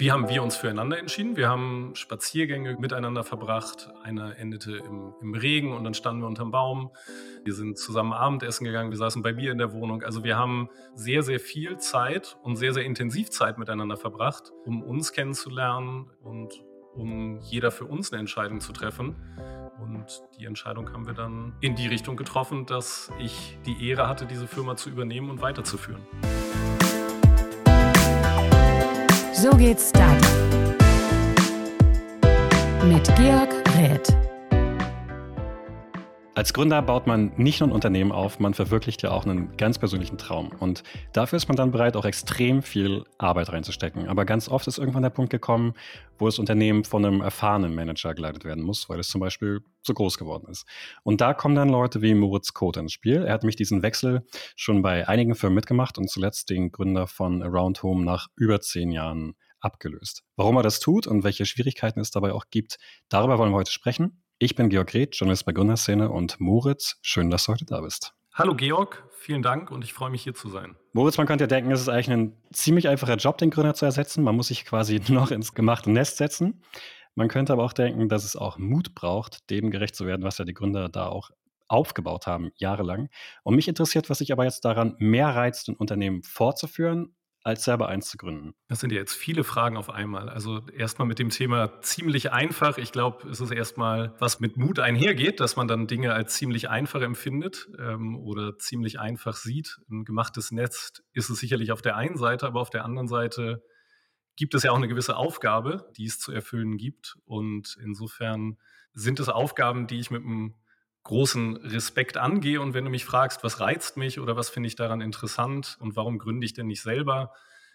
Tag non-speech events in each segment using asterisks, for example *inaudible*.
Wie haben wir uns füreinander entschieden? Wir haben Spaziergänge miteinander verbracht. Einer endete im, im, Regen und dann standen wir unterm Baum. Wir sind zusammen Abendessen gegangen. Wir saßen bei mir in der Wohnung. Also wir haben sehr, sehr viel Zeit und sehr, sehr intensiv Zeit miteinander verbracht, um uns kennenzulernen und um jeder für uns eine Entscheidung zu treffen. Und die Entscheidung haben wir dann in die Richtung getroffen, dass ich die Ehre hatte, diese Firma zu übernehmen und weiterzuführen. So geht's Startup. Mit Georg Räth. Als Gründer baut man nicht nur ein Unternehmen auf, man verwirklicht ja auch einen ganz persönlichen Traum. Und dafür ist man dann bereit, auch extrem viel Arbeit reinzustecken. Aber ganz oft ist irgendwann der Punkt gekommen, wo das Unternehmen von einem erfahrenen Manager geleitet werden muss, weil es zum Beispiel zu groß geworden ist. Und da kommen dann Leute wie Moritz Koth ins Spiel. Er hat mich diesen Wechsel schon bei einigen Firmen mitgemacht und zuletzt den Gründer von Around Home nach über zehn Jahren abgelöst. Warum er das tut und welche Schwierigkeiten es dabei auch gibt, darüber wollen wir heute sprechen. Ich bin Georg Reth, Journalist bei Gründerszene und Moritz, schön, dass du heute da bist. Hallo Georg, vielen Dank und ich freue mich hier zu sein. Moritz, man könnte ja denken, es ist eigentlich ein ziemlich einfacher Job, den Gründer zu ersetzen. Man muss sich quasi *laughs* noch ins gemachte Nest setzen. Man könnte aber auch denken, dass es auch Mut braucht, dem gerecht zu werden, was ja die Gründer da auch aufgebaut haben, jahrelang. Und mich interessiert, was sich aber jetzt daran mehr reizt, ein Unternehmen fortzuführen als selber eins zu gründen? Das sind ja jetzt viele Fragen auf einmal. Also erstmal mit dem Thema ziemlich einfach. Ich glaube, es ist erstmal, was mit Mut einhergeht, dass man dann Dinge als ziemlich einfach empfindet ähm, oder ziemlich einfach sieht. Ein gemachtes Netz ist es sicherlich auf der einen Seite, aber auf der anderen Seite gibt es ja auch eine gewisse Aufgabe, die es zu erfüllen gibt. Und insofern sind es Aufgaben, die ich mit einem großen Respekt angehe. Und wenn du mich fragst, was reizt mich oder was finde ich daran interessant und warum gründe ich denn nicht selber,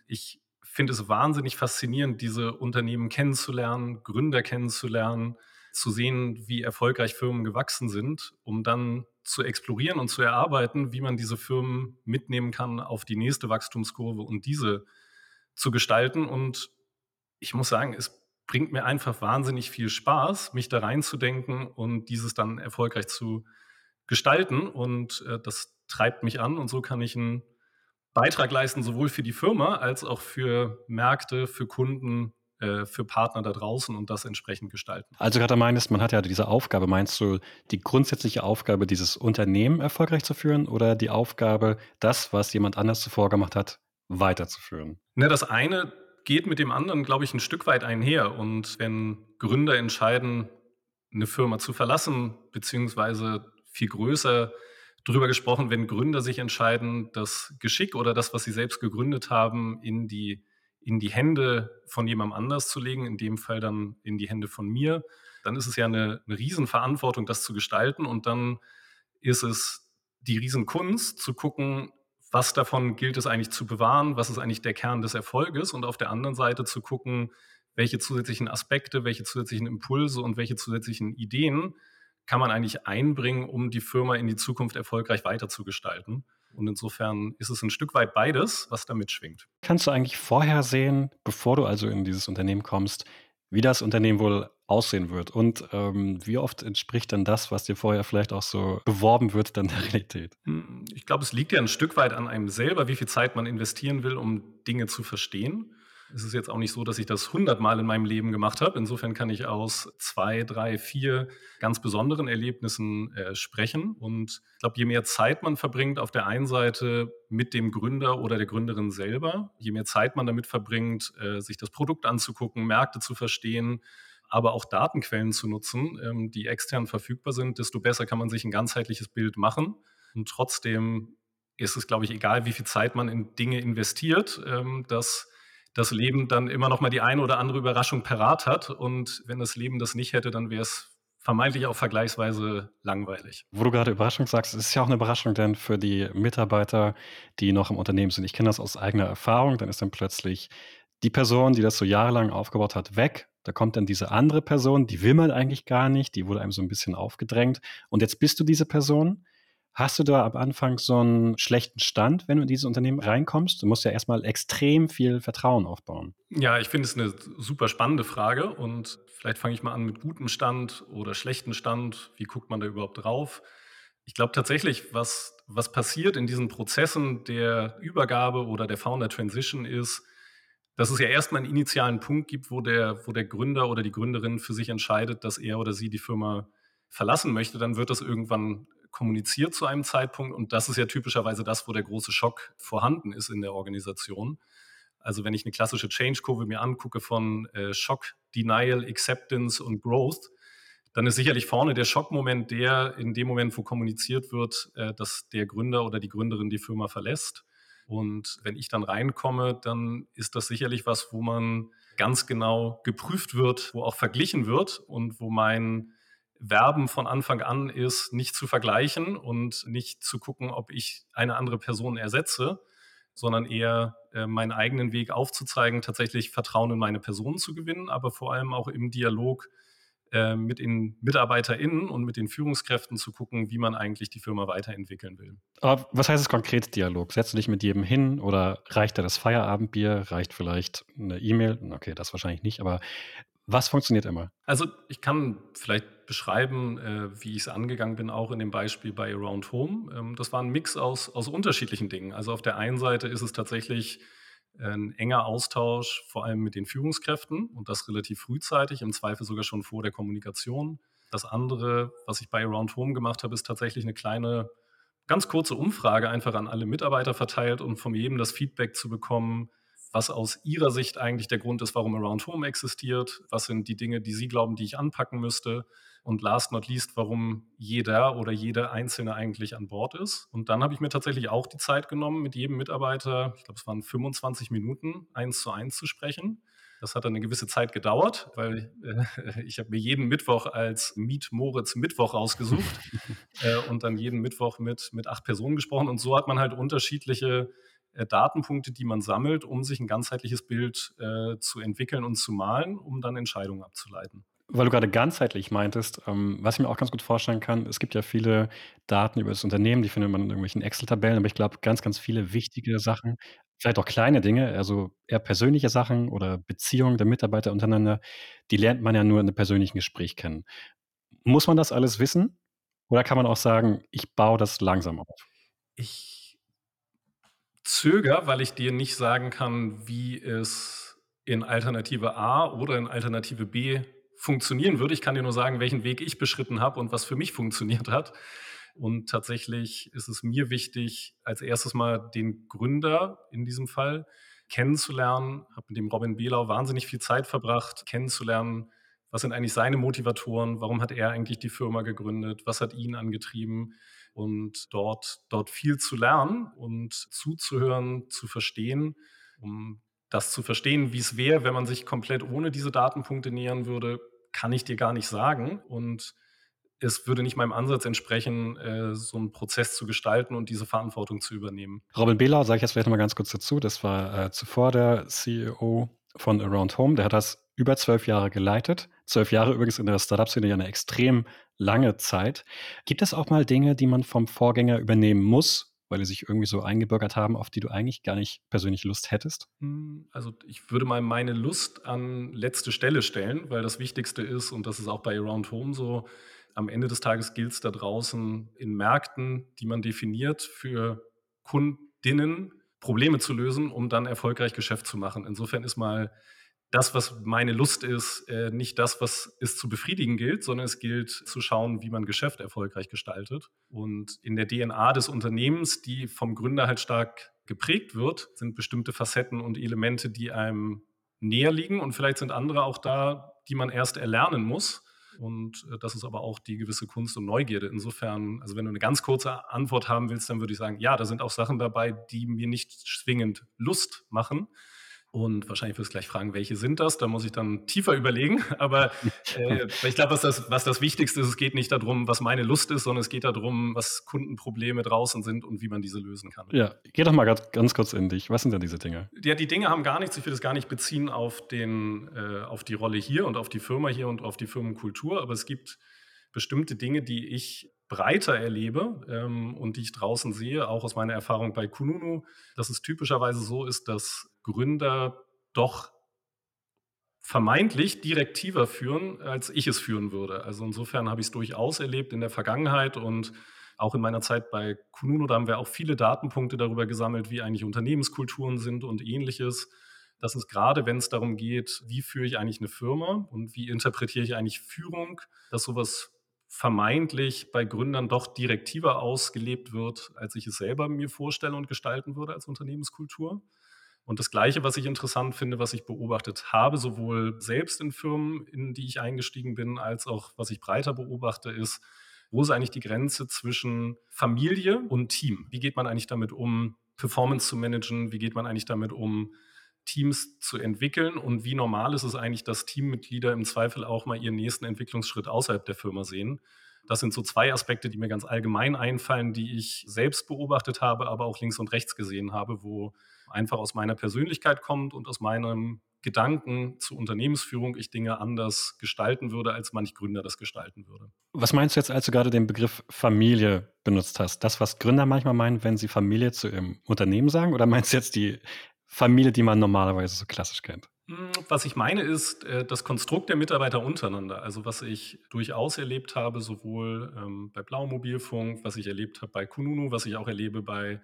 ich finde es wahnsinnig faszinierend, diese Unternehmen kennenzulernen, Gründer kennenzulernen, zu sehen, wie erfolgreich Firmen gewachsen sind, um dann zu explorieren und zu erarbeiten, wie man diese Firmen mitnehmen kann auf die nächste Wachstumskurve und diese zu gestalten. Und ich muss sagen, es bringt mir einfach wahnsinnig viel Spaß, mich da reinzudenken und dieses dann erfolgreich zu gestalten. Und äh, das treibt mich an und so kann ich einen Beitrag leisten, sowohl für die Firma als auch für Märkte, für Kunden, äh, für Partner da draußen und das entsprechend gestalten. Also gerade meinst, man hat ja diese Aufgabe, meinst du die grundsätzliche Aufgabe, dieses Unternehmen erfolgreich zu führen oder die Aufgabe, das, was jemand anders zuvor gemacht hat, weiterzuführen? Ne, das eine geht mit dem anderen, glaube ich, ein Stück weit einher. Und wenn Gründer entscheiden, eine Firma zu verlassen, beziehungsweise viel größer darüber gesprochen, wenn Gründer sich entscheiden, das Geschick oder das, was sie selbst gegründet haben, in die, in die Hände von jemandem anders zu legen, in dem Fall dann in die Hände von mir, dann ist es ja eine, eine Riesenverantwortung, das zu gestalten. Und dann ist es die Riesenkunst zu gucken, was davon gilt es eigentlich zu bewahren, was ist eigentlich der Kern des Erfolges und auf der anderen Seite zu gucken, welche zusätzlichen Aspekte, welche zusätzlichen Impulse und welche zusätzlichen Ideen kann man eigentlich einbringen, um die Firma in die Zukunft erfolgreich weiterzugestalten. Und insofern ist es ein Stück weit beides, was da mitschwingt. Kannst du eigentlich vorher sehen, bevor du also in dieses Unternehmen kommst, wie das Unternehmen wohl aussehen wird und ähm, wie oft entspricht dann das, was dir vorher vielleicht auch so beworben wird, dann der Realität? Hm, ich glaube, es liegt ja ein Stück weit an einem selber, wie viel Zeit man investieren will, um Dinge zu verstehen. Es ist jetzt auch nicht so, dass ich das hundertmal in meinem Leben gemacht habe. Insofern kann ich aus zwei, drei, vier ganz besonderen Erlebnissen äh, sprechen. Und ich glaube, je mehr Zeit man verbringt, auf der einen Seite mit dem Gründer oder der Gründerin selber, je mehr Zeit man damit verbringt, äh, sich das Produkt anzugucken, Märkte zu verstehen, aber auch Datenquellen zu nutzen, ähm, die extern verfügbar sind, desto besser kann man sich ein ganzheitliches Bild machen. Und trotzdem ist es, glaube ich, egal, wie viel Zeit man in Dinge investiert, ähm, dass das Leben dann immer noch mal die eine oder andere Überraschung parat hat. Und wenn das Leben das nicht hätte, dann wäre es vermeintlich auch vergleichsweise langweilig. Wo du gerade Überraschung sagst, ist ja auch eine Überraschung denn für die Mitarbeiter, die noch im Unternehmen sind. Ich kenne das aus eigener Erfahrung. Dann ist dann plötzlich die Person, die das so jahrelang aufgebaut hat, weg. Da kommt dann diese andere Person, die will man eigentlich gar nicht, die wurde einem so ein bisschen aufgedrängt. Und jetzt bist du diese Person. Hast du da am Anfang so einen schlechten Stand, wenn du in dieses Unternehmen reinkommst? Du musst ja erstmal extrem viel Vertrauen aufbauen. Ja, ich finde es eine super spannende Frage und vielleicht fange ich mal an mit gutem Stand oder schlechten Stand. Wie guckt man da überhaupt drauf? Ich glaube tatsächlich, was, was passiert in diesen Prozessen der Übergabe oder der Founder Transition ist, dass es ja erstmal einen initialen Punkt gibt, wo der, wo der Gründer oder die Gründerin für sich entscheidet, dass er oder sie die Firma verlassen möchte, dann wird das irgendwann kommuniziert zu einem Zeitpunkt. Und das ist ja typischerweise das, wo der große Schock vorhanden ist in der Organisation. Also wenn ich eine klassische Change-Kurve mir angucke von äh, Schock, Denial, Acceptance und Growth, dann ist sicherlich vorne der Schockmoment der, in dem Moment, wo kommuniziert wird, äh, dass der Gründer oder die Gründerin die Firma verlässt. Und wenn ich dann reinkomme, dann ist das sicherlich was, wo man ganz genau geprüft wird, wo auch verglichen wird und wo mein Werben von Anfang an ist, nicht zu vergleichen und nicht zu gucken, ob ich eine andere Person ersetze, sondern eher äh, meinen eigenen Weg aufzuzeigen, tatsächlich Vertrauen in meine Person zu gewinnen, aber vor allem auch im Dialog äh, mit den MitarbeiterInnen und mit den Führungskräften zu gucken, wie man eigentlich die Firma weiterentwickeln will. Aber was heißt es konkret Dialog? Setzt du dich mit jedem hin oder reicht da das Feierabendbier? Reicht vielleicht eine E-Mail? Okay, das wahrscheinlich nicht, aber was funktioniert immer? Also ich kann vielleicht beschreiben, äh, wie ich es angegangen bin, auch in dem Beispiel bei Around Home. Ähm, das war ein Mix aus, aus unterschiedlichen Dingen. Also auf der einen Seite ist es tatsächlich ein enger Austausch, vor allem mit den Führungskräften und das relativ frühzeitig, im Zweifel sogar schon vor der Kommunikation. Das andere, was ich bei Around Home gemacht habe, ist tatsächlich eine kleine, ganz kurze Umfrage einfach an alle Mitarbeiter verteilt und von jedem das Feedback zu bekommen, was aus Ihrer Sicht eigentlich der Grund ist, warum Around Home existiert, was sind die Dinge, die Sie glauben, die ich anpacken müsste und last not least, warum jeder oder jede Einzelne eigentlich an Bord ist. Und dann habe ich mir tatsächlich auch die Zeit genommen, mit jedem Mitarbeiter, ich glaube, es waren 25 Minuten, eins zu eins zu sprechen. Das hat dann eine gewisse Zeit gedauert, weil äh, *laughs* ich habe mir jeden Mittwoch als Meet Moritz Mittwoch rausgesucht *laughs* äh, und dann jeden Mittwoch mit, mit acht Personen gesprochen. Und so hat man halt unterschiedliche Datenpunkte, die man sammelt, um sich ein ganzheitliches Bild äh, zu entwickeln und zu malen, um dann Entscheidungen abzuleiten. Weil du gerade ganzheitlich meintest, ähm, was ich mir auch ganz gut vorstellen kann, es gibt ja viele Daten über das Unternehmen, die findet man in irgendwelchen Excel-Tabellen, aber ich glaube, ganz, ganz viele wichtige Sachen, vielleicht auch kleine Dinge, also eher persönliche Sachen oder Beziehungen der Mitarbeiter untereinander, die lernt man ja nur in einem persönlichen Gespräch kennen. Muss man das alles wissen? Oder kann man auch sagen, ich baue das langsam auf? Ich zögere, weil ich dir nicht sagen kann, wie es in Alternative A oder in Alternative B funktionieren würde. Ich kann dir nur sagen, welchen Weg ich beschritten habe und was für mich funktioniert hat. Und tatsächlich ist es mir wichtig, als erstes mal den Gründer in diesem Fall kennenzulernen. Habe mit dem Robin Bielau wahnsinnig viel Zeit verbracht, kennenzulernen, was sind eigentlich seine Motivatoren, warum hat er eigentlich die Firma gegründet, was hat ihn angetrieben und dort, dort viel zu lernen und zuzuhören, zu verstehen, um das zu verstehen, wie es wäre, wenn man sich komplett ohne diese Datenpunkte nähern würde, kann ich dir gar nicht sagen. Und es würde nicht meinem Ansatz entsprechen, äh, so einen Prozess zu gestalten und diese Verantwortung zu übernehmen. Robin Behler, sage ich jetzt vielleicht noch mal ganz kurz dazu, das war äh, zuvor der CEO von Around Home. Der hat das über zwölf Jahre geleitet. Zwölf Jahre übrigens in der Startup-Szene ja eine extrem lange Zeit. Gibt es auch mal Dinge, die man vom Vorgänger übernehmen muss, weil die sich irgendwie so eingebürgert haben, auf die du eigentlich gar nicht persönlich Lust hättest? Hm, also ich würde mal meine Lust an letzte Stelle stellen, weil das Wichtigste ist, und das ist auch bei Around Home so, am Ende des Tages gilt es da draußen in Märkten, die man definiert, für Kundinnen Probleme zu lösen, um dann erfolgreich Geschäft zu machen. Insofern ist mal das, was meine Lust ist, äh, nicht das, was es zu befriedigen gilt, sondern es gilt zu schauen, wie man Geschäft erfolgreich gestaltet. Und in der DNA des Unternehmens, die vom Gründer halt stark geprägt wird, sind bestimmte Facetten und Elemente, die einem näher liegen. Und vielleicht sind andere auch da, die man erst erlernen muss. Und äh, das ist aber auch die gewisse Kunst und Neugierde. Insofern, also wenn du eine ganz kurze Antwort haben willst, dann würde ich sagen, ja, da sind auch Sachen dabei, die mir nicht zwingend Lust machen. Und wahrscheinlich wirst du gleich fragen, welche sind das? Da muss ich dann tiefer überlegen. *laughs* Aber äh, ich glaube, was das, was das Wichtigste ist, es geht nicht darum, was meine Lust ist, sondern es geht darum, was Kundenprobleme draußen sind und wie man diese lösen kann. Ja, geh doch mal ganz, ganz kurz in dich. Was sind denn diese Dinge? Ja, die Dinge haben gar nichts. Ich will das gar nicht beziehen auf, den, äh, auf die Rolle hier und auf die Firma hier und auf die Firmenkultur. Aber es gibt bestimmte Dinge, die ich breiter erlebe ähm, und die ich draußen sehe, auch aus meiner Erfahrung bei Kununu, dass es typischerweise so ist, dass Gründer doch vermeintlich direktiver führen, als ich es führen würde. Also insofern habe ich es durchaus erlebt in der Vergangenheit und auch in meiner Zeit bei Kununu, da haben wir auch viele Datenpunkte darüber gesammelt, wie eigentlich Unternehmenskulturen sind und ähnliches. Das ist gerade, wenn es darum geht, wie führe ich eigentlich eine Firma und wie interpretiere ich eigentlich Führung, dass sowas vermeintlich bei Gründern doch direktiver ausgelebt wird, als ich es selber mir vorstelle und gestalten würde als Unternehmenskultur. Und das Gleiche, was ich interessant finde, was ich beobachtet habe, sowohl selbst in Firmen, in die ich eingestiegen bin, als auch was ich breiter beobachte, ist, wo ist eigentlich die Grenze zwischen Familie und Team? Wie geht man eigentlich damit um, Performance zu managen? Wie geht man eigentlich damit um, Teams zu entwickeln? Und wie normal ist es eigentlich, dass Teammitglieder im Zweifel auch mal ihren nächsten Entwicklungsschritt außerhalb der Firma sehen? Das sind so zwei Aspekte, die mir ganz allgemein einfallen, die ich selbst beobachtet habe, aber auch links und rechts gesehen habe, wo einfach aus meiner Persönlichkeit kommt und aus meinem Gedanken zur Unternehmensführung ich Dinge anders gestalten würde, als manch Gründer das gestalten würde. Was meinst du jetzt, als du gerade den Begriff Familie benutzt hast? Das, was Gründer manchmal meinen, wenn sie Familie zu ihrem Unternehmen sagen? Oder meinst du jetzt die Familie, die man normalerweise so klassisch kennt? Hm, was ich meine, ist äh, das Konstrukt der Mitarbeiter untereinander. Also was ich durchaus erlebt habe, sowohl ähm, bei Blau Mobilfunk, was ich erlebt habe bei Kununu, was ich auch erlebe bei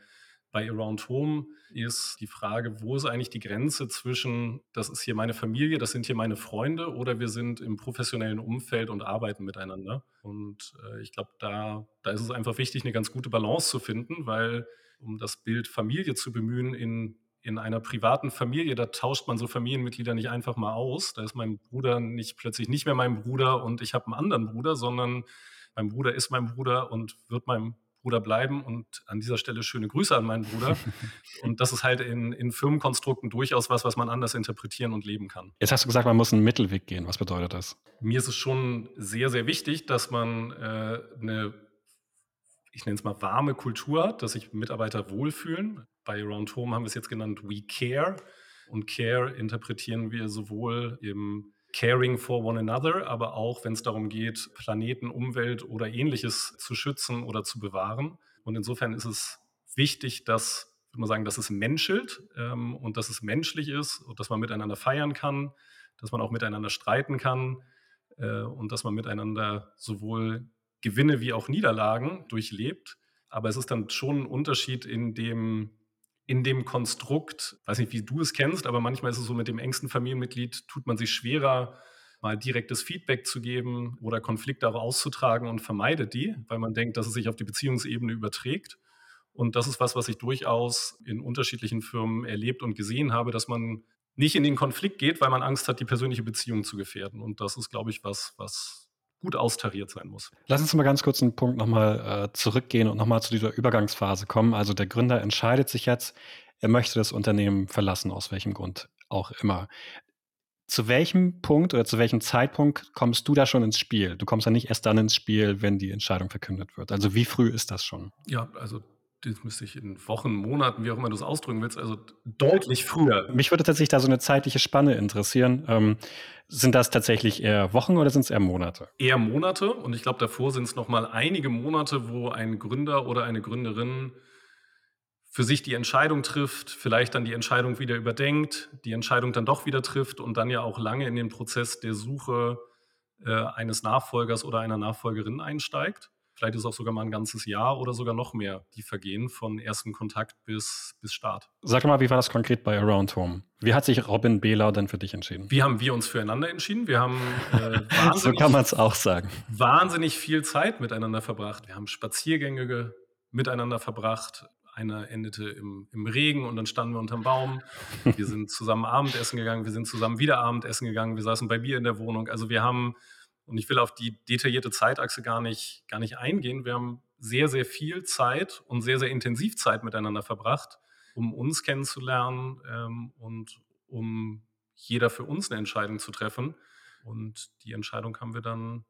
bei Around Home ist die Frage, wo ist eigentlich die Grenze zwischen, das ist hier meine Familie, das sind hier meine Freunde oder wir sind im professionellen Umfeld und arbeiten miteinander. Und äh, ich glaube, da, da ist es einfach wichtig, eine ganz gute Balance zu finden, weil um das Bild Familie zu bemühen in in einer privaten Familie, da tauscht man so Familienmitglieder nicht einfach mal aus. Da ist mein Bruder nicht plötzlich nicht mehr mein Bruder und ich habe einen anderen Bruder, sondern mein Bruder ist mein Bruder und wird meinem Bruder bleiben. Und an dieser Stelle schöne Grüße an meinen Bruder. *laughs* und das ist halt in, in Firmenkonstrukten durchaus was, was man anders interpretieren und leben kann. Jetzt hast du gesagt, man muss einen Mittelweg gehen. Was bedeutet das? Mir ist es schon sehr, sehr wichtig, dass man äh, eine, ich nenne es mal, warme Kultur hat, dass sich Mitarbeiter wohlfühlen. Bei Around Home haben wir es jetzt genannt We Care. Und Care interpretieren wir sowohl im Caring for one another, aber auch wenn es darum geht, Planeten, Umwelt oder ähnliches zu schützen oder zu bewahren. Und insofern ist es wichtig, dass, würde mal sagen, dass es menschelt ähm, und dass es menschlich ist und dass man miteinander feiern kann, dass man auch miteinander streiten kann äh, und dass man miteinander sowohl Gewinne wie auch Niederlagen durchlebt. Aber es ist dann schon ein Unterschied in dem, in dem Konstrukt, weiß nicht, wie du es kennst, aber manchmal ist es so, mit dem engsten Familienmitglied tut man sich schwerer, mal direktes Feedback zu geben oder Konflikte auch auszutragen und vermeidet die, weil man denkt, dass es sich auf die Beziehungsebene überträgt. Und das ist was, was ich durchaus in unterschiedlichen Firmen erlebt und gesehen habe, dass man nicht in den Konflikt geht, weil man Angst hat, die persönliche Beziehung zu gefährden. Und das ist, glaube ich, was, was gut austariert sein muss. Lass uns mal ganz kurz einen Punkt nochmal äh, zurückgehen und nochmal zu dieser Übergangsphase kommen. Also der Gründer entscheidet sich jetzt, er möchte das Unternehmen verlassen, aus welchem Grund auch immer. Zu welchem Punkt oder zu welchem Zeitpunkt kommst du da schon ins Spiel? Du kommst ja nicht erst dann ins Spiel, wenn die Entscheidung verkündet wird. Also wie früh ist das schon? Ja, also das müsste ich in Wochen, Monaten, wie auch immer du es ausdrücken willst, also deutlich früher. Mich würde tatsächlich da so eine zeitliche Spanne interessieren. Ähm, sind das tatsächlich eher Wochen oder sind es eher Monate? Eher Monate und ich glaube, davor sind es nochmal einige Monate, wo ein Gründer oder eine Gründerin für sich die Entscheidung trifft, vielleicht dann die Entscheidung wieder überdenkt, die Entscheidung dann doch wieder trifft und dann ja auch lange in den Prozess der Suche äh, eines Nachfolgers oder einer Nachfolgerin einsteigt. Vielleicht ist auch sogar mal ein ganzes Jahr oder sogar noch mehr, die vergehen von ersten Kontakt bis, bis Start. Sag mal, wie war das konkret bei Around Home? Wie hat sich Robin Behler denn für dich entschieden? Wie haben wir uns füreinander entschieden? Wir haben äh, *laughs* so kann man es auch sagen. Wahnsinnig viel Zeit miteinander verbracht. Wir haben Spaziergänge miteinander verbracht. Einer endete im, im, Regen und dann standen wir unterm Baum. Wir sind zusammen Abendessen gegangen, wir sind zusammen wieder Abendessen gegangen, wir saßen bei Bier in der Wohnung. Also wir haben und ich will auf die detaillierte Zeitachse gar nicht, gar nicht eingehen. Wir haben sehr, sehr viel Zeit und sehr, sehr intensiv Zeit miteinander verbracht, um uns kennenzulernen ähm, und um jeder für uns eine Entscheidung zu treffen. Und die Entscheidung haben wir dann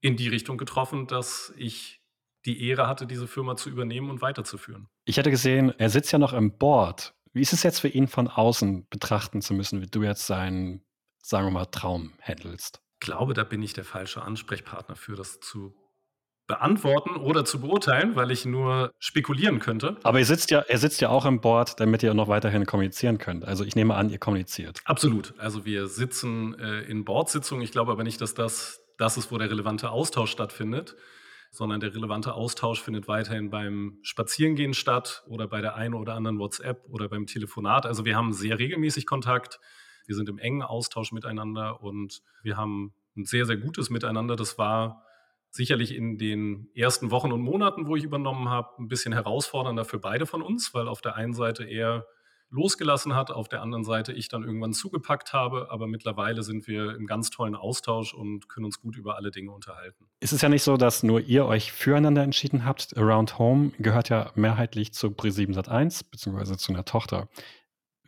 in die Richtung getroffen, dass ich die Ehre hatte, diese Firma zu übernehmen und weiterzuführen. Ich hatte gesehen, er sitzt ja noch im Board. Wie ist es jetzt für ihn von außen betrachten zu müssen, wie du jetzt seinen, sagen wir mal, Traum handelst? Glaube, da bin ich der falsche Ansprechpartner für das zu beantworten oder zu beurteilen, weil ich nur spekulieren könnte. Aber ihr sitzt ja, er sitzt ja auch im Board, damit ihr noch weiterhin kommunizieren könnt. Also ich nehme an, ihr kommuniziert. Absolut. Also wir sitzen äh, in Boardsitzungen. Ich glaube aber nicht, dass das das ist, wo der relevante Austausch stattfindet. sondern der relevante Austausch findet weiterhin beim Spazierengehen statt oder bei der einen oder anderen WhatsApp oder beim Telefonat. Also wir haben sehr regelmäßig Kontakt. Wir sind im engen Austausch miteinander und wir haben ein sehr, sehr gutes Miteinander. Das war sicherlich in den ersten Wochen und Monaten, wo ich übernommen habe, ein bisschen herausfordernder für beide von uns, weil auf der einen Seite er losgelassen hat, auf der anderen Seite ich dann irgendwann zugepackt habe. Aber mittlerweile sind wir im ganz tollen Austausch und können uns gut über alle Dinge unterhalten. Es ist ja nicht so, dass nur ihr euch füreinander entschieden habt. Around Home gehört ja mehrheitlich zu Pre7 Sat1 beziehungsweise zu einer Tochter.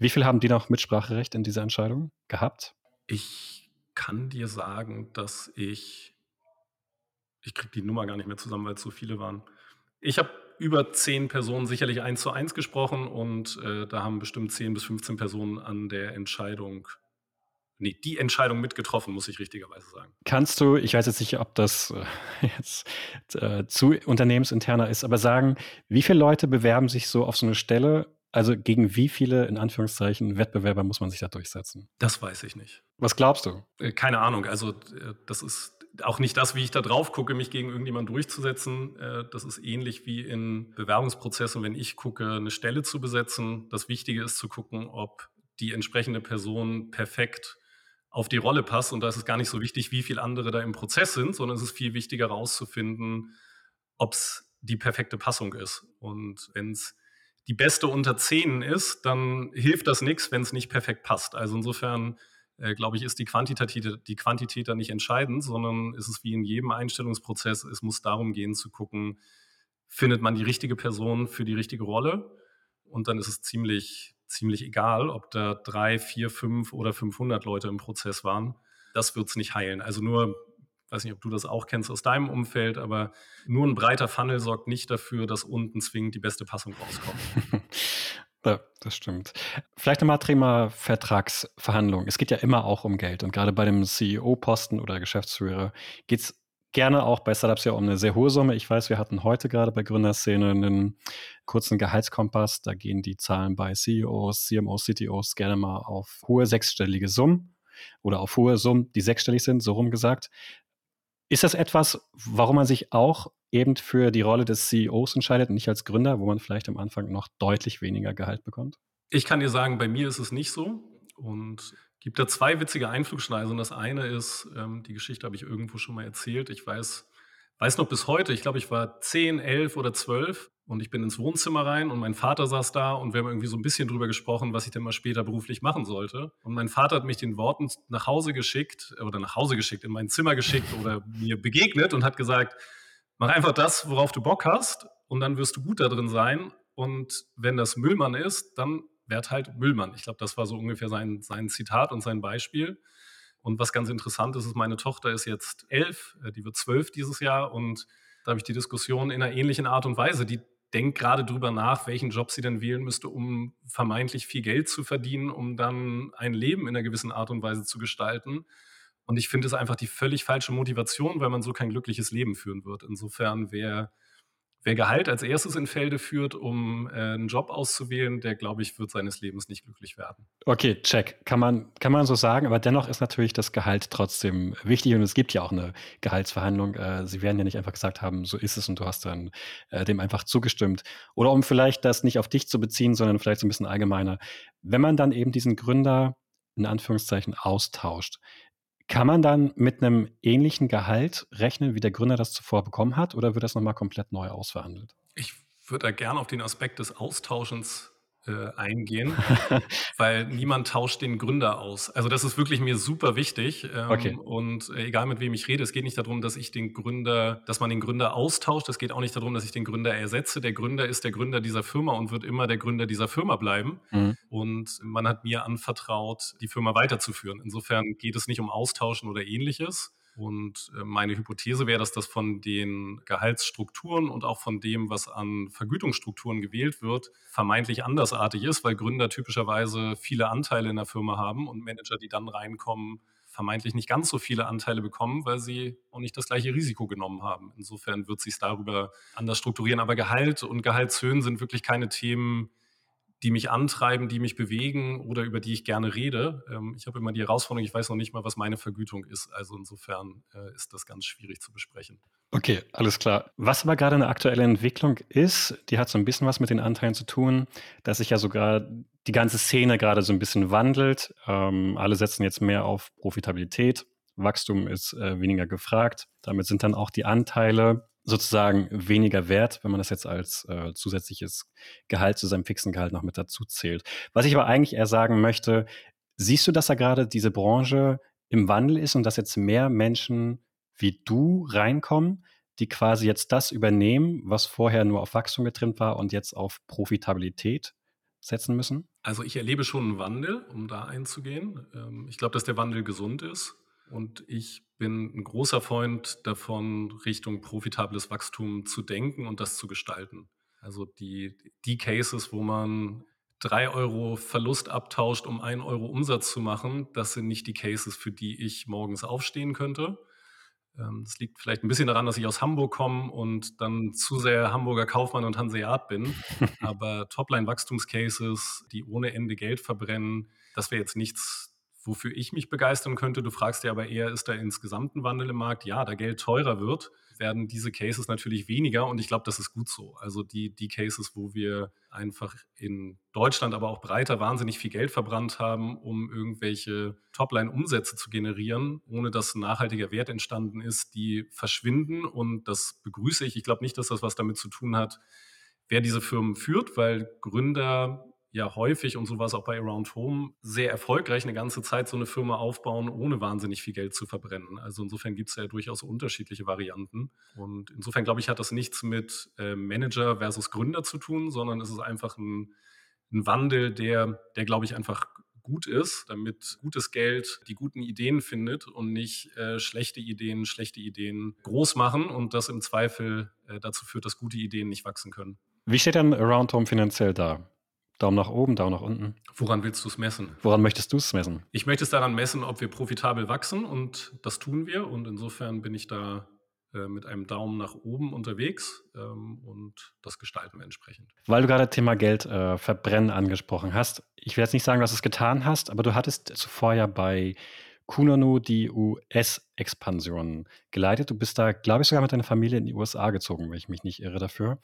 Wie viel haben die noch Mitspracherecht in dieser Entscheidung gehabt? Ich kann dir sagen, dass ich, ich kriege die Nummer gar nicht mehr zusammen, weil es so viele waren. Ich habe über zehn Personen sicherlich eins zu eins gesprochen und äh, da haben bestimmt zehn bis 15 Personen an der Entscheidung, nee, die Entscheidung mitgetroffen, muss ich richtigerweise sagen. Kannst du, ich weiß jetzt nicht, ob das äh, jetzt äh, zu unternehmensinterner ist, aber sagen, wie viele Leute bewerben sich so auf so eine Stelle? Also gegen wie viele, in Anführungszeichen, Wettbewerber muss man sich da durchsetzen? Das weiß ich nicht. Was glaubst du? Äh, keine Ahnung. Also äh, das ist auch nicht das, wie ich da drauf gucke, mich gegen irgendjemanden durchzusetzen. Äh, das ist ähnlich wie in Bewerbungsprozessen, wenn ich gucke, eine Stelle zu besetzen. Das Wichtige ist zu gucken, ob die entsprechende Person perfekt auf die Rolle passt. Und da ist es gar nicht so wichtig, wie viele andere da im Prozess sind, sondern es ist viel wichtiger herauszufinden, ob es die perfekte Passung ist. Und wenn es die beste unter zehn ist, dann hilft das nichts, wenn es nicht perfekt passt. Also insofern äh, glaube ich, ist die Quantität, die Quantität da nicht entscheidend, sondern ist es wie in jedem Einstellungsprozess, es muss darum gehen zu gucken, findet man die richtige Person für die richtige Rolle und dann ist es ziemlich, ziemlich egal, ob da drei, vier, fünf oder 500 Leute im Prozess waren. Das wird es nicht heilen. Also nur, weiß nicht, ob du das auch kennst aus deinem Umfeld, aber nur ein breiter Funnel sorgt nicht dafür, dass unten zwingend die beste Passung rauskommt. *laughs* Ja, das stimmt. Vielleicht nochmal Thema Vertragsverhandlungen. Es geht ja immer auch um Geld. Und gerade bei dem CEO-Posten oder Geschäftsführer geht es gerne auch bei Startups ja um eine sehr hohe Summe. Ich weiß, wir hatten heute gerade bei Gründerszene einen kurzen Gehaltskompass. Da gehen die Zahlen bei CEOs, CMOs, CTOs gerne mal auf hohe sechsstellige Summen oder auf hohe Summen, die sechsstellig sind, so rum gesagt. Ist das etwas, warum man sich auch eben für die Rolle des CEOs entscheidet und nicht als Gründer, wo man vielleicht am Anfang noch deutlich weniger Gehalt bekommt? Ich kann dir sagen, bei mir ist es nicht so. Und gibt da zwei witzige Einflugschneisen. Das eine ist, ähm, die Geschichte habe ich irgendwo schon mal erzählt. Ich weiß, weiß noch bis heute, ich glaube, ich war 10, 11 oder 12 und ich bin ins Wohnzimmer rein und mein Vater saß da und wir haben irgendwie so ein bisschen drüber gesprochen, was ich denn mal später beruflich machen sollte. Und mein Vater hat mich den Worten nach Hause geschickt oder nach Hause geschickt, in mein Zimmer geschickt oder mir begegnet und hat gesagt, mach einfach das, worauf du Bock hast und dann wirst du gut da drin sein. Und wenn das Müllmann ist, dann werd halt Müllmann. Ich glaube, das war so ungefähr sein, sein Zitat und sein Beispiel. Und was ganz interessant ist, ist, meine Tochter ist jetzt elf, äh, die wird zwölf dieses Jahr und da habe ich die Diskussion in einer ähnlichen Art und Weise. Die denkt gerade drüber nach, welchen Job sie denn wählen müsste, um vermeintlich viel Geld zu verdienen, um dann ein Leben in einer gewissen Art und Weise zu gestalten. Und ich finde es einfach die völlig falsche Motivation, weil man so kein glückliches Leben führen wird. Insofern wäre Wer Gehalt als erstes in Felde führt, um äh, einen Job auszuwählen, der, glaube ich, wird seines Lebens nicht glücklich werden. Okay, check. Kann man, kann man so sagen, aber dennoch ist natürlich das Gehalt trotzdem wichtig und es gibt ja auch eine Gehaltsverhandlung. Äh, Sie werden ja nicht einfach gesagt haben, so ist es und du hast dann äh, dem einfach zugestimmt. Oder um vielleicht das nicht auf dich zu beziehen, sondern vielleicht so ein bisschen allgemeiner. Wenn man dann eben diesen Gründer in Anführungszeichen austauscht, kann man dann mit einem ähnlichen Gehalt rechnen, wie der Gründer das zuvor bekommen hat, oder wird das nochmal komplett neu ausverhandelt? Ich würde da gerne auf den Aspekt des Austauschens äh, eingehen, *laughs* weil niemand tauscht den Gründer aus. Also das ist wirklich mir super wichtig. Ähm, okay. Und äh, egal mit wem ich rede, es geht nicht darum, dass ich den Gründer, dass man den Gründer austauscht. Es geht auch nicht darum, dass ich den Gründer ersetze. Der Gründer ist der Gründer dieser Firma und wird immer der Gründer dieser Firma bleiben. Mhm. Und man hat mir anvertraut, die Firma weiterzuführen. Insofern geht es nicht um Austauschen oder ähnliches. Und äh, meine Hypothese wäre, dass das von den Gehaltsstrukturen und auch von dem, was an Vergütungsstrukturen gewählt wird, vermeintlich andersartig ist, weil Gründer typischerweise viele Anteile in der Firma haben und Manager, die dann reinkommen, vermeintlich nicht ganz so viele Anteile bekommen, weil sie auch nicht das gleiche Risiko genommen haben. Insofern wird sich darüber anders strukturieren. Aber Gehalt und Gehaltshöhen sind wirklich keine Themen, die mich antreiben, die mich bewegen oder über die ich gerne rede. Ähm, ich habe immer die Herausforderung, ich weiß noch nicht mal, was meine Vergütung ist. Also insofern äh, ist das ganz schwierig zu besprechen. Okay, alles klar. Was aber gerade eine aktuelle Entwicklung ist, die hat so ein bisschen was mit den Anteilen zu tun, dass sich ja sogar die ganze Szene gerade so ein bisschen wandelt. Ähm, alle setzen jetzt mehr auf Profitabilität. Wachstum ist äh, weniger gefragt. Damit sind dann auch die Anteile sozusagen weniger wert, wenn man das jetzt als äh, zusätzliches Gehalt zu seinem fixen Gehalt noch mit dazu zählt. Was ich aber eigentlich eher sagen möchte, siehst du, dass da gerade diese Branche im Wandel ist und dass jetzt mehr Menschen wie du reinkommen, die quasi jetzt das übernehmen, was vorher nur auf Wachstum getrimmt war und jetzt auf Profitabilität setzen müssen? Also ich erlebe schon einen Wandel, um da einzugehen. Ähm, ich glaube, dass der Wandel gesund ist. Und ich bin ein großer Freund davon, Richtung profitables Wachstum zu denken und das zu gestalten. Also die, die Cases, wo man drei Euro Verlust abtauscht, um einen Euro Umsatz zu machen, das sind nicht die Cases, für die ich morgens aufstehen könnte. Ähm, das liegt vielleicht ein bisschen daran, dass ich aus Hamburg komme und dann zu sehr Hamburger Kaufmann und Hanseat bin. *laughs* Aber Topline-Wachstumscases, die ohne Ende Geld verbrennen, das wäre jetzt nichts, wofür ich mich begeistern könnte. Du fragst ja aber eher, ist da insgesamt ein Wandel im Markt? Ja, da Geld teurer wird, werden diese Cases natürlich weniger und ich glaube, das ist gut so. Also die, die Cases, wo wir einfach in Deutschland, aber auch breiter wahnsinnig viel Geld verbrannt haben, um irgendwelche Topline-Umsätze zu generieren, ohne dass ein nachhaltiger Wert entstanden ist, die verschwinden und das begrüße ich. Ich glaube nicht, dass das was damit zu tun hat, wer diese Firmen führt, weil Gründer ja häufig, und so war es auch bei Around Home, sehr erfolgreich eine ganze Zeit so eine Firma aufbauen, ohne wahnsinnig viel Geld zu verbrennen. Also insofern gibt es ja durchaus unterschiedliche Varianten. Und insofern glaube ich, hat das nichts mit äh, Manager versus Gründer zu tun, sondern es ist einfach ein, ein Wandel, der, der glaube ich, einfach gut ist, damit gutes Geld die guten Ideen findet und nicht äh, schlechte Ideen, schlechte Ideen groß machen und das im Zweifel äh, dazu führt, dass gute Ideen nicht wachsen können. Wie steht dann Around Home finanziell da? Daumen nach oben, Daumen nach unten. Woran willst du es messen? Woran möchtest du es messen? Ich möchte es daran messen, ob wir profitabel wachsen und das tun wir. Und insofern bin ich da äh, mit einem Daumen nach oben unterwegs ähm, und das gestalten wir entsprechend. Weil du gerade Thema Geld äh, verbrennen angesprochen hast. Ich will jetzt nicht sagen, dass du es getan hast, aber du hattest zuvor ja bei Kununu die US-Expansion geleitet. Du bist da, glaube ich, sogar mit deiner Familie in die USA gezogen, wenn ich mich nicht irre dafür.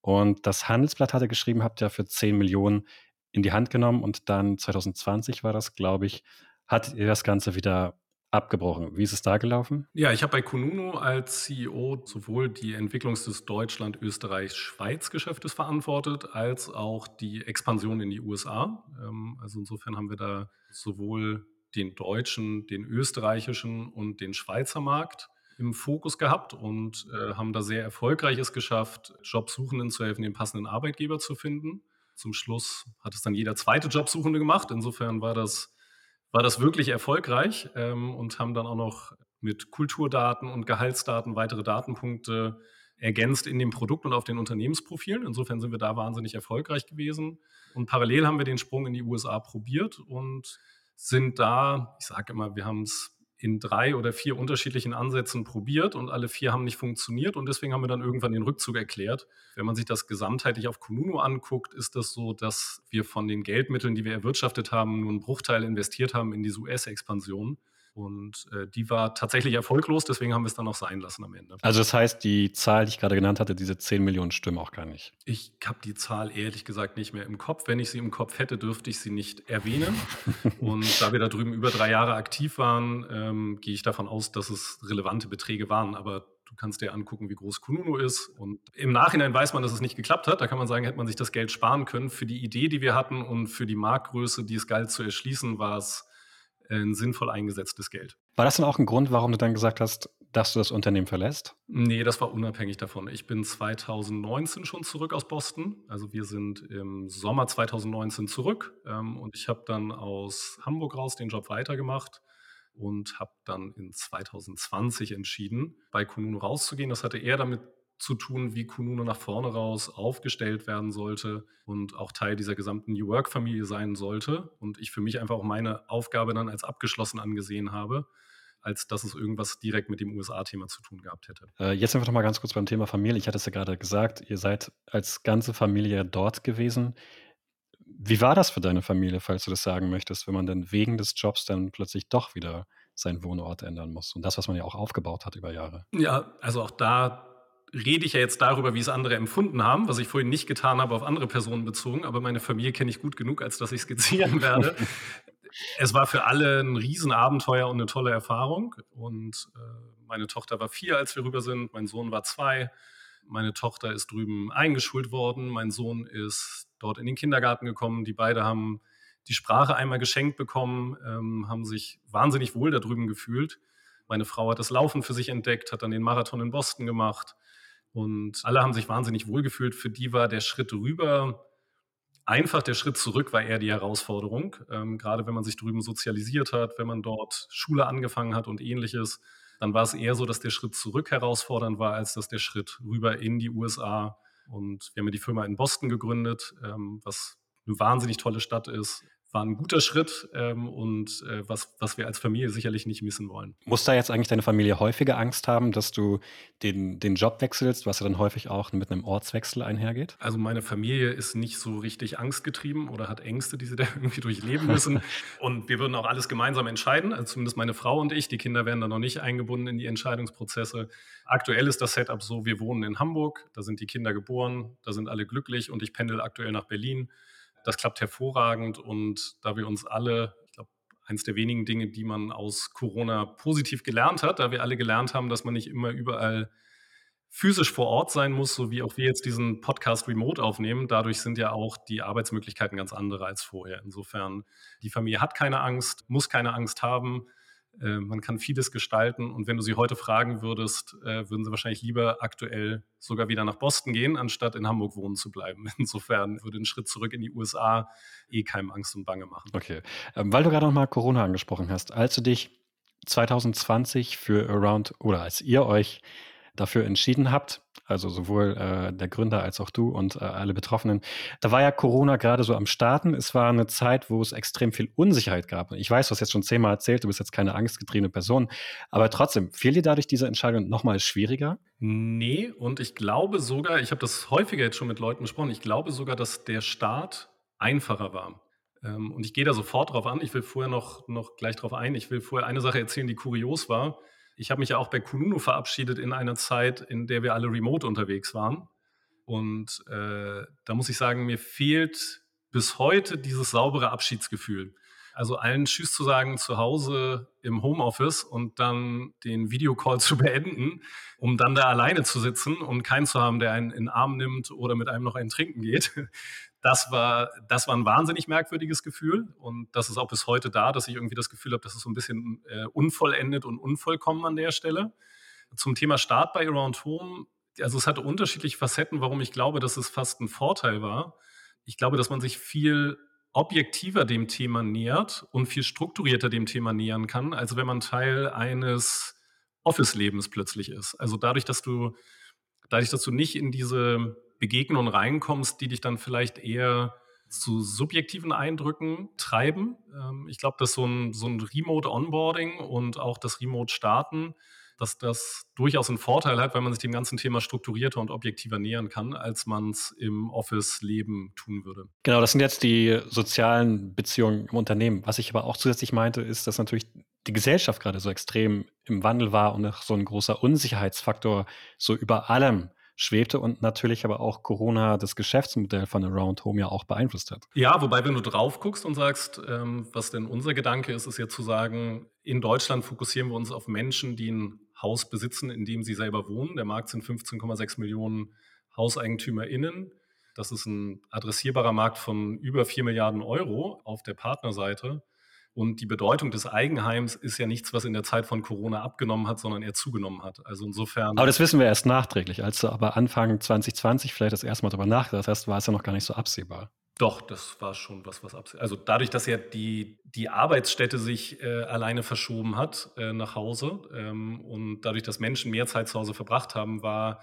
Und das Handelsblatt hatte geschrieben, habt ihr für 10 Millionen in die Hand genommen und dann 2020 war das, glaube ich, hat ihr das Ganze wieder abgebrochen. Wie ist es da gelaufen? Ja, ich habe bei Kununu als CEO sowohl die Entwicklung des Deutschland, Österreich, Schweiz-Geschäftes verantwortet, als auch die Expansion in die USA. Ähm, also insofern haben wir da sowohl den deutschen, den österreichischen und den Schweizer Markt im Fokus gehabt und äh, haben da sehr erfolgreich es geschafft, Jobsuchenden zu helfen, den passenden Arbeitgeber zu finden. Zum Schluss hat es dann jeder zweite Jobsuchende gemacht. Insofern war das, war das wirklich erfolgreich ähm, und haben dann auch noch mit Kulturdaten und Gehaltsdaten weitere Datenpunkte ergänzt in dem Produkt und auf den Unternehmensprofilen. Insofern sind wir da wahnsinnig erfolgreich gewesen. Und parallel haben wir den Sprung in die USA probiert und sind da, ich sage immer, wir haben es in drei oder vier unterschiedlichen Ansätzen probiert und alle vier haben nicht funktioniert und deswegen haben wir dann irgendwann den Rückzug erklärt. Wenn man sich das gesamtheitlich auf Kununu anguckt, ist das so, dass wir von den Geldmitteln, die wir erwirtschaftet haben, nur einen Bruchteil investiert haben in diese US-Expansion. Und äh, die war tatsächlich erfolglos, deswegen haben wir es dann auch sein lassen am Ende. Also das heißt, die Zahl, die ich gerade genannt hatte, diese 10 Millionen stimmen auch gar nicht. Ich habe die Zahl ehrlich gesagt nicht mehr im Kopf. Wenn ich sie im Kopf hätte, dürfte ich sie nicht erwähnen. *laughs* Und da wir da drüben über drei Jahre aktiv waren, ähm, gehe ich davon aus, dass es relevante Beträge waren. Aber du kannst dir angucken, wie groß Kununu ist. Und im Nachhinein weiß man, dass es nicht geklappt hat. Da kann man sagen, hätte man sich das Geld sparen können. Für die Idee, die wir hatten und für die Marktgröße, die es galt zu erschließen, war es ein sinnvoll eingesetztes Geld. War das dann auch ein Grund, warum du dann gesagt hast, dass du das Unternehmen verlässt? Nee, das war unabhängig davon. Ich bin 2019 schon zurück aus Boston. Also wir sind im Sommer 2019 zurück ähm, und ich habe dann aus Hamburg raus den Job weitergemacht und habe dann in 2020 entschieden, bei Kununu rauszugehen. Das hatte eher damit zu tun, wie Kununu nach vorne raus aufgestellt werden sollte und auch Teil dieser gesamten New Work-Familie sein sollte. Und ich für mich einfach auch meine Aufgabe dann als abgeschlossen angesehen habe, als dass es irgendwas direkt mit dem USA-Thema zu tun gehabt hätte. Äh, jetzt einfach noch mal ganz kurz beim Thema Familie. Ich hatte es ja gerade gesagt, ihr seid als ganze Familie dort gewesen. Wie war das für deine Familie, falls du das sagen möchtest, wenn man dann wegen des Jobs dann plötzlich doch wieder seinen Wohnort ändern muss und das, was man ja auch aufgebaut hat über Jahre? Ja, also auch da rede ich ja jetzt darüber, wie es andere empfunden haben, was ich vorhin nicht getan habe, auf andere Personen bezogen, aber meine Familie kenne ich gut genug, als dass ich skizzieren *laughs* werde. es war für alle ein Riesenabenteuer und eine tolle Erfahrung. Und äh, meine Tochter war vier, als wir rüber sind, mein Sohn war zwei. Meine Tochter ist drüben eingeschult worden, mein Sohn ist dort in den Kindergarten gekommen. Die beiden haben die Sprache einmal geschenkt bekommen, ähm, haben sich wahnsinnig wohl da drüben gefühlt. Meine Frau hat das Laufen für sich entdeckt, hat dann den Marathon in Boston gemacht. Und alle haben sich wahnsinnig wohlgefühlt. Für die war der Schritt rüber einfach, der Schritt zurück war eher die Herausforderung. Ähm, gerade wenn man sich drüben sozialisiert hat, wenn man dort Schule angefangen hat und ähnliches, dann war es eher so, dass der Schritt zurück herausfordernd war, als dass der Schritt rüber in die USA. Und wir haben ja die Firma in Boston gegründet, ähm, was eine wahnsinnig tolle Stadt ist, war ein guter Schritt ähm, und äh, was, was wir als Familie sicherlich nicht missen wollen. Muss da jetzt eigentlich deine Familie häufiger Angst haben, dass du den, den Job wechselst, was ja dann häufig auch mit einem Ortswechsel einhergeht? Also meine Familie ist nicht so richtig angstgetrieben oder hat Ängste, die sie *laughs* da irgendwie durchleben müssen. *laughs* und wir würden auch alles gemeinsam entscheiden, also zumindest meine Frau und ich. Die Kinder werden da noch nicht eingebunden in die Entscheidungsprozesse. Aktuell ist das Setup so, wir wohnen in Hamburg, da sind die Kinder geboren, da sind alle glücklich und ich pendel aktuell nach Berlin. Das klappt hervorragend und da wir uns alle, ich glaube, eines der wenigen Dinge, die man aus Corona positiv gelernt hat, da wir alle gelernt haben, dass man nicht immer überall physisch vor Ort sein muss, so wie auch wir jetzt diesen Podcast remote aufnehmen. Dadurch sind ja auch die Arbeitsmöglichkeiten ganz andere als vorher. Insofern, die Familie hat keine Angst, muss keine Angst haben. Äh, man kann vieles gestalten und wenn du sie heute fragen würdest, äh, würden sie wahrscheinlich lieber aktuell sogar wieder nach Boston gehen, anstatt in Hamburg wohnen zu bleiben. *laughs* Insofern würde ein Schritt zurück in die USA eh keinem Angst und Bange machen. Okay, ähm, weil du gerade noch mal Corona angesprochen hast, als du dich 2020 für Around oder als ihr euch dafür entschieden habt, also sowohl äh, der Gründer als auch du und äh, alle Betroffenen. Da war ja Corona gerade so am Starten. Es war eine Zeit, wo es extrem viel Unsicherheit gab. Ich weiß, du hast jetzt schon zehnmal erzählt, du bist jetzt keine angstgetriebene Person, aber trotzdem, fiel dir dadurch diese Entscheidung nochmal schwieriger? Nee, und ich glaube sogar, ich habe das häufiger jetzt schon mit Leuten besprochen, ich glaube sogar, dass der Start einfacher war. Ähm, und ich gehe da sofort drauf an. Ich will vorher noch, noch gleich drauf ein. Ich will vorher eine Sache erzählen, die kurios war. Ich habe mich ja auch bei Kununu verabschiedet in einer Zeit, in der wir alle remote unterwegs waren. Und äh, da muss ich sagen, mir fehlt bis heute dieses saubere Abschiedsgefühl. Also allen Tschüss zu sagen zu Hause im Homeoffice und dann den Videocall *laughs* zu beenden, um dann da alleine zu sitzen und keinen zu haben, der einen in den Arm nimmt oder mit einem noch einen trinken geht. Das war, das war ein wahnsinnig merkwürdiges Gefühl und das ist auch bis heute da, dass ich irgendwie das Gefühl habe, das ist so ein bisschen äh, unvollendet und unvollkommen an der Stelle. Zum Thema Start bei Around Home, also es hatte unterschiedliche Facetten, warum ich glaube, dass es fast ein Vorteil war. Ich glaube, dass man sich viel objektiver dem Thema nähert und viel strukturierter dem Thema nähern kann, als wenn man Teil eines Office-Lebens plötzlich ist. Also dadurch, dass du, dadurch, dass du nicht in diese Begegnungen reinkommst, die dich dann vielleicht eher zu subjektiven Eindrücken treiben. Ähm, ich glaube, dass so ein, so ein Remote-Onboarding und auch das Remote-Starten, dass das durchaus einen Vorteil hat, weil man sich dem ganzen Thema strukturierter und objektiver nähern kann, als man es im Office-Leben tun würde. Genau, das sind jetzt die sozialen Beziehungen im Unternehmen. Was ich aber auch zusätzlich meinte, ist, dass natürlich die Gesellschaft gerade so extrem im Wandel war und so ein großer Unsicherheitsfaktor so über allem schwebte und natürlich aber auch Corona das Geschäftsmodell von Around Home ja auch beeinflusst hat. Ja, wobei, wenn du drauf guckst und sagst, ähm, was denn unser Gedanke ist, ist ja zu sagen, in Deutschland fokussieren wir uns auf Menschen, die ein Haus besitzen, in dem sie selber wohnen. Der Markt sind 15,6 Millionen HauseigentümerInnen. Das ist ein adressierbarer Markt von über 4 Milliarden Euro auf der Partnerseite. Und die Bedeutung des Eigenheims ist ja nichts, was in der Zeit von Corona abgenommen hat, sondern eher zugenommen hat. Also insofern. Aber das wissen wir erst nachträglich. Als du aber Anfang 2020 vielleicht das erste Mal darüber nachgedacht hast, war es ja noch gar nicht so absehbar. Doch, das war schon was, was absehbar. Also dadurch, dass ja die, die Arbeitsstätte sich äh, alleine verschoben hat äh, nach Hause ähm, und dadurch, dass Menschen mehr Zeit zu Hause verbracht haben, war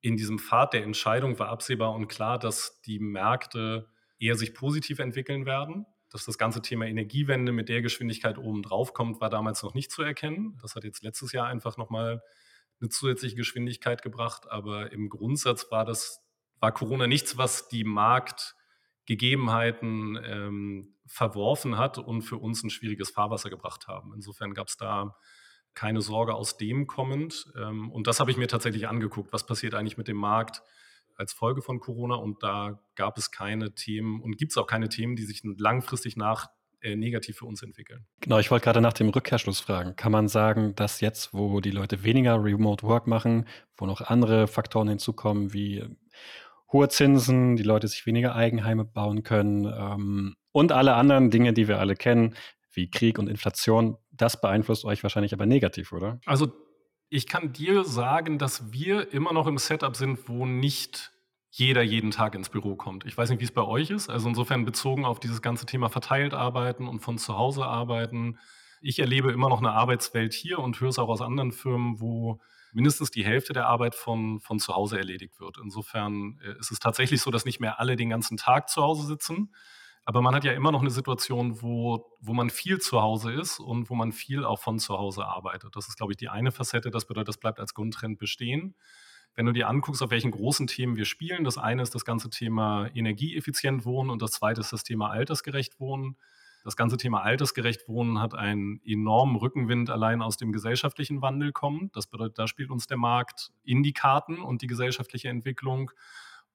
in diesem Pfad der Entscheidung war absehbar und klar, dass die Märkte eher sich positiv entwickeln werden dass das ganze Thema Energiewende mit der Geschwindigkeit oben drauf kommt, war damals noch nicht zu erkennen. Das hat jetzt letztes Jahr einfach nochmal eine zusätzliche Geschwindigkeit gebracht. Aber im Grundsatz war das, war Corona nichts, was die Markt Gegebenheiten ähm, verworfen hat und für uns ein schwieriges Fahrwasser gebracht haben. Insofern gab es da keine Sorge aus dem kommend. Ähm, und das habe ich mir tatsächlich angeguckt. Was passiert eigentlich mit dem Markt als Folge von Corona? Und da gab es keine Themen und gibt es auch keine Themen, die sich langfristig nach äh, negativ für uns entwickeln. Genau, ich wollte gerade nach dem Rückkehrschluss fragen. Kann man sagen, dass jetzt, wo die Leute weniger Remote Work machen, wo noch andere Faktoren hinzukommen, wie hohe Zinsen, die Leute sich weniger Eigenheime bauen können ähm, und alle anderen Dinge, die wir alle kennen, wie Krieg und Inflation, das beeinflusst euch wahrscheinlich aber negativ, oder? Also ich kann dir sagen, dass wir immer noch im Setup sind, wo nicht jeder jeden Tag ins Büro kommt. Ich weiß nicht, wie es bei euch ist. Also insofern bezogen auf dieses ganze Thema verteilt arbeiten und von zu Hause arbeiten. Ich erlebe immer noch eine Arbeitswelt hier und höre es auch aus anderen Firmen, wo mindestens die Hälfte der Arbeit von, von zu Hause erledigt wird. Insofern äh, ist es tatsächlich so, dass nicht mehr alle den ganzen Tag zu Hause sitzen. Aber man hat ja immer noch eine Situation, wo, wo man viel zu Hause ist und wo man viel auch von zu Hause arbeitet. Das ist, glaube ich, die eine Facette. Das bedeutet, das bleibt als Grundtrend bestehen. Wenn du dir anguckst, auf welchen großen Themen wir spielen, das eine ist das ganze Thema energieeffizient wohnen und das zweite ist das Thema altersgerecht wohnen. Das ganze Thema altersgerecht Wohnen hat einen enormen Rückenwind allein aus dem gesellschaftlichen Wandel kommen. Das bedeutet, da spielt uns der Markt in die Karten und die gesellschaftliche Entwicklung.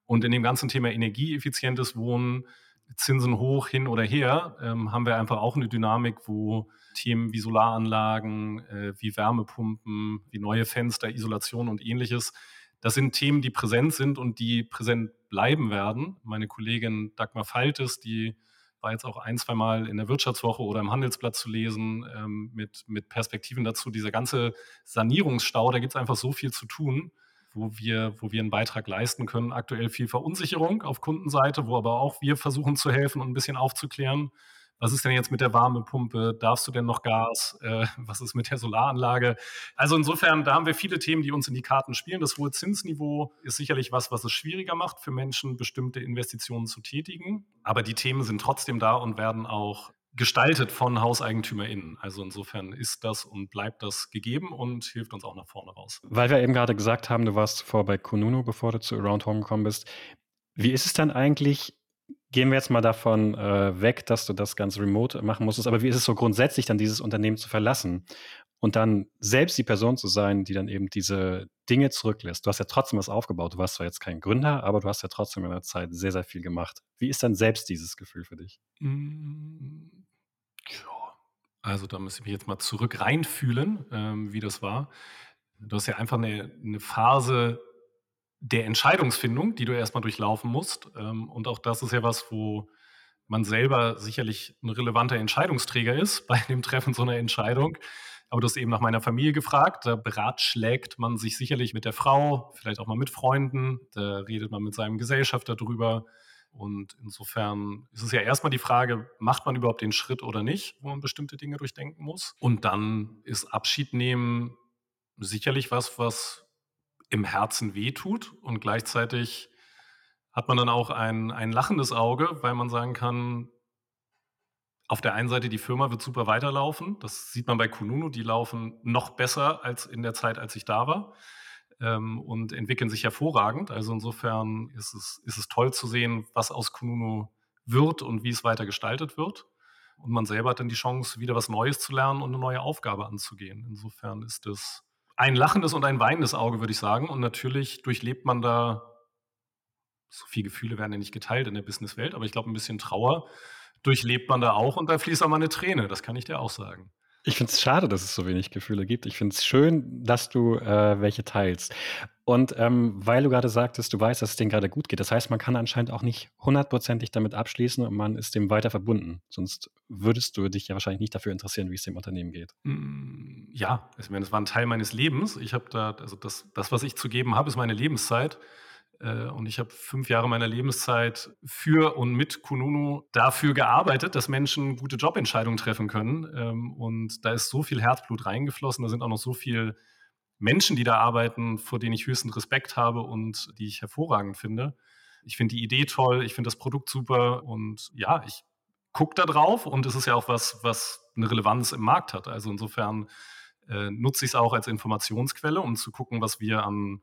Und in dem ganzen Thema energieeffizientes Wohnen, Zinsen hoch, hin oder her, ähm, haben wir einfach auch eine Dynamik, wo Themen wie Solaranlagen, äh, wie Wärmepumpen, wie neue Fenster, Isolation und ähnliches, das sind Themen, die präsent sind und die präsent bleiben werden. Meine Kollegin Dagmar Faltes, die war jetzt auch ein, zwei Mal in der Wirtschaftswoche oder im Handelsblatt zu lesen ähm, mit, mit Perspektiven dazu. Dieser ganze Sanierungsstau, da gibt es einfach so viel zu tun, wo wir, wo wir einen Beitrag leisten können. Aktuell viel Verunsicherung auf Kundenseite, wo aber auch wir versuchen zu helfen und ein bisschen aufzuklären was ist denn jetzt mit der Wärmepumpe? Darfst du denn noch Gas? Äh, was ist mit der Solaranlage? Also insofern, da haben wir viele Themen, die uns in die Karten spielen. Das hohe Zinsniveau ist sicherlich was, was es schwieriger macht, für Menschen bestimmte Investitionen zu tätigen. Aber die Themen sind trotzdem da und werden auch gestaltet von HauseigentümerInnen. Also insofern ist das und bleibt das gegeben und hilft uns auch nach vorne raus. Weil wir eben gerade gesagt haben, du warst zuvor bei Kununu, bevor du zu Around Home gekommen bist. Wie ist es dann eigentlich, Gehen wir jetzt mal davon äh, weg, dass du das ganz remote machen musstest. Aber wie ist es so grundsätzlich, dann dieses Unternehmen zu verlassen und dann selbst die Person zu sein, die dann eben diese Dinge zurücklässt? Du hast ja trotzdem was aufgebaut. Du warst zwar jetzt kein Gründer, aber du hast ja trotzdem in der Zeit sehr, sehr viel gemacht. Wie ist dann selbst dieses Gefühl für dich? Mm, also da muss ich mich jetzt mal zurück reinfühlen, ähm, wie das war. Du hast ja einfach eine, eine Phase der Entscheidungsfindung, die du erstmal durchlaufen musst. Ähm, und auch das ist ja was, wo man selber sicherlich ein relevanter Entscheidungsträger ist *laughs* bei dem Treffen so einer Entscheidung. Aber du hast eben nach meiner Familie gefragt. Da beratschlägt man sich sicherlich mit der Frau, vielleicht auch mal mit Freunden. Da redet man mit seinem Gesellschafter drüber. Und insofern ist es ja erstmal die Frage, macht man überhaupt den Schritt oder nicht, wo man bestimmte Dinge durchdenken muss. Und dann ist Abschied nehmen sicherlich was, was im Herzen wehtut und gleichzeitig hat man dann auch ein, ein lachendes Auge, weil man sagen kann, auf der einen Seite, die Firma wird super weiterlaufen. Das sieht man bei Kununu, die laufen noch besser als in der Zeit, als ich da war ähm, und entwickeln sich hervorragend. Also insofern ist es, ist es toll zu sehen, was aus Kununu wird und wie es weiter gestaltet wird. Und man selber hat dann die Chance, wieder was Neues zu lernen und eine neue Aufgabe anzugehen. Insofern ist es ein lachendes und ein weinendes Auge, würde ich sagen. Und natürlich durchlebt man da, so viele Gefühle werden ja nicht geteilt in der Businesswelt, aber ich glaube, ein bisschen Trauer durchlebt man da auch und da fließt auch mal eine Träne, das kann ich dir auch sagen. Ich finde es schade, dass es so wenig Gefühle gibt. Ich finde es schön, dass du äh, welche teilst. Und ähm, weil du gerade sagtest, du weißt, dass es denen gerade gut geht, das heißt, man kann anscheinend auch nicht hundertprozentig damit abschließen und man ist dem weiter verbunden. Sonst würdest du dich ja wahrscheinlich nicht dafür interessieren, wie es dem Unternehmen geht. Mm, ja, ich meine, das war ein Teil meines Lebens. Ich habe da, also das, das, was ich zu geben habe, ist meine Lebenszeit. Äh, und ich habe fünf Jahre meiner Lebenszeit für und mit Kununu dafür gearbeitet, dass Menschen gute Jobentscheidungen treffen können. Ähm, und da ist so viel Herzblut reingeflossen. Da sind auch noch so viele Menschen, die da arbeiten, vor denen ich höchsten Respekt habe und die ich hervorragend finde. Ich finde die Idee toll, ich finde das Produkt super und ja, ich gucke da drauf und es ist ja auch was, was eine Relevanz im Markt hat. Also insofern äh, nutze ich es auch als Informationsquelle, um zu gucken, was wir an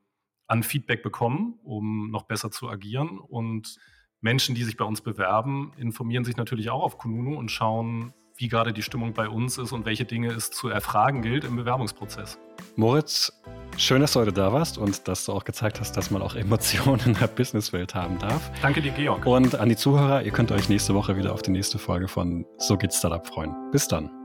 an Feedback bekommen, um noch besser zu agieren. Und Menschen, die sich bei uns bewerben, informieren sich natürlich auch auf Kununu und schauen, wie gerade die Stimmung bei uns ist und welche Dinge es zu erfragen gilt im Bewerbungsprozess. Moritz, schön, dass du heute da warst und dass du auch gezeigt hast, dass man auch Emotionen in der Businesswelt haben darf. Danke dir, Georg. Und an die Zuhörer, ihr könnt euch nächste Woche wieder auf die nächste Folge von So geht's Startup freuen. Bis dann.